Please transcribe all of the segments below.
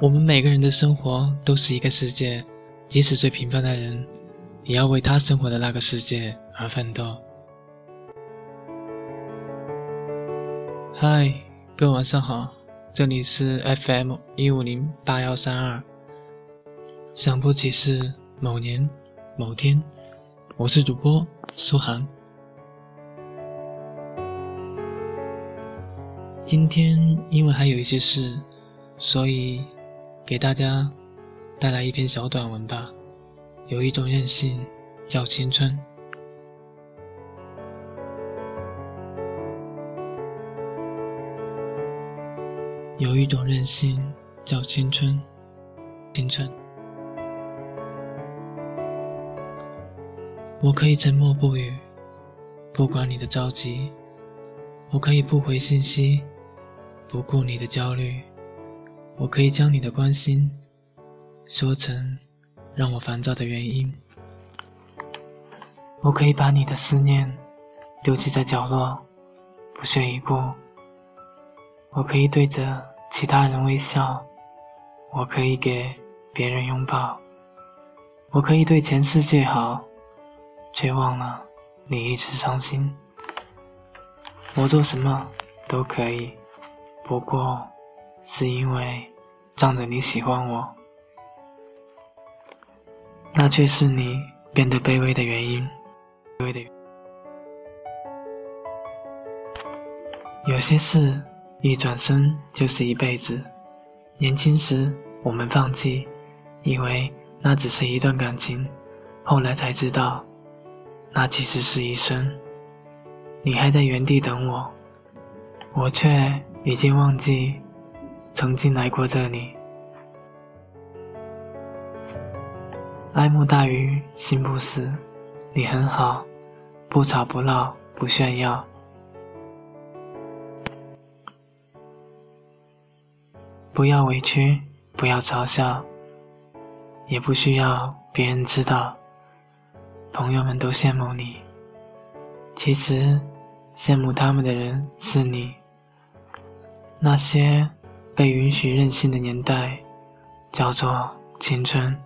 我们每个人的生活都是一个世界，即使最平凡的人，也要为他生活的那个世界而奋斗。嗨，各位晚上好，这里是 FM 一五零八幺三二。想不起是某年某天，我是主播苏涵。今天因为还有一些事，所以给大家带来一篇小短文吧。有一种任性叫青春，有一种任性叫青春，青春。我可以沉默不语，不管你的着急；我可以不回信息。不顾你的焦虑，我可以将你的关心说成让我烦躁的原因。我可以把你的思念丢弃在角落，不屑一顾。我可以对着其他人微笑，我可以给别人拥抱。我可以对全世界好，却忘了你一直伤心。我做什么都可以。不过，是因为仗着你喜欢我，那却是你变得卑微的原因。卑微的。有些事一转身就是一辈子。年轻时我们放弃，以为那只是一段感情，后来才知道，那其实是一生。你还在原地等我，我却。已经忘记曾经来过这里。爱慕大于心不死，你很好，不吵不闹不炫耀，不要委屈，不要嘲笑，也不需要别人知道。朋友们都羡慕你，其实羡慕他们的人是你。那些被允许任性的年代，叫做青春。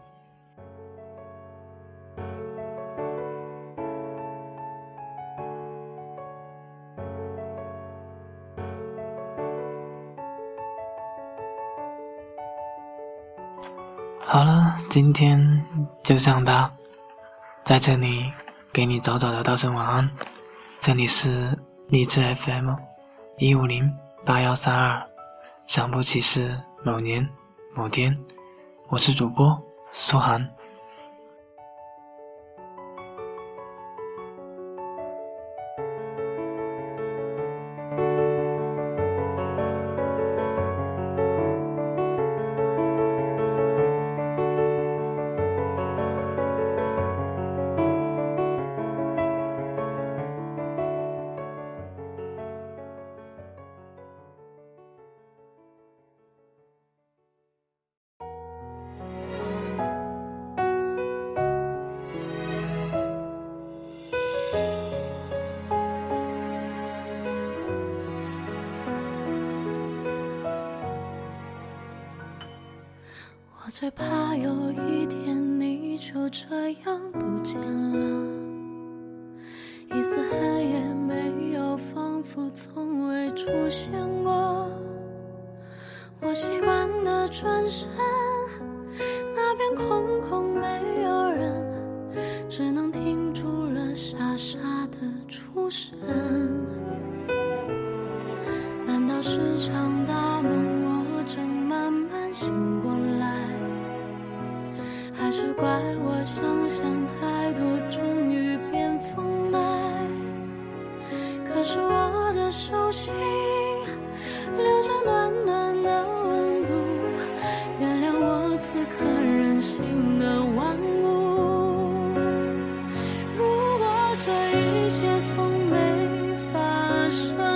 好了，今天就这样吧，在这里给你早早的道声晚安。这里是励志 FM 一五零。八幺三二，想不起是某年某天，我是主播苏涵。最怕有一天你就这样不见了，一丝痕也没有，仿佛从未出现过。我习惯的转身，那边空空没有人，只能停住了傻傻的出神。难道是场这一切从没发生。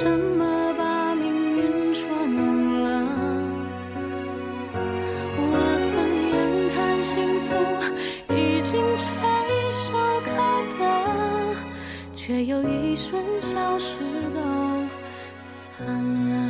什么把命运捉弄了？我曾眼看幸福已经垂手可得，却又一瞬消失都散了。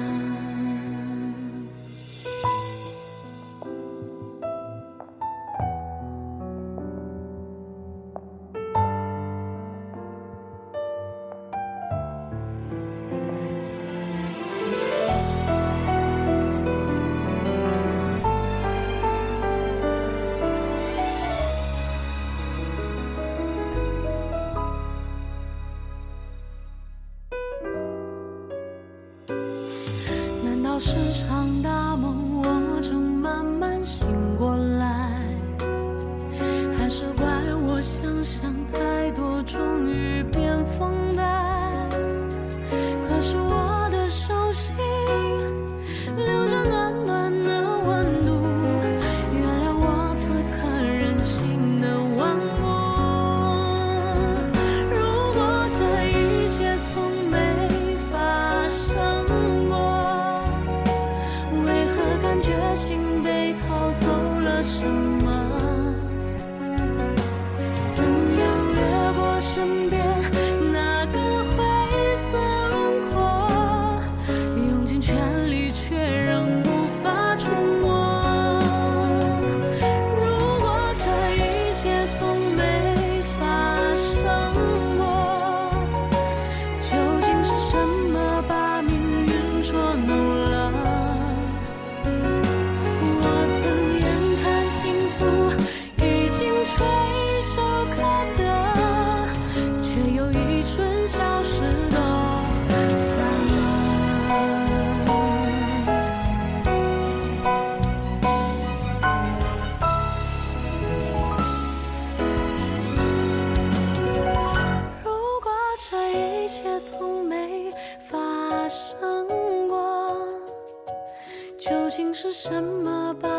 Christ. 情是什么吧。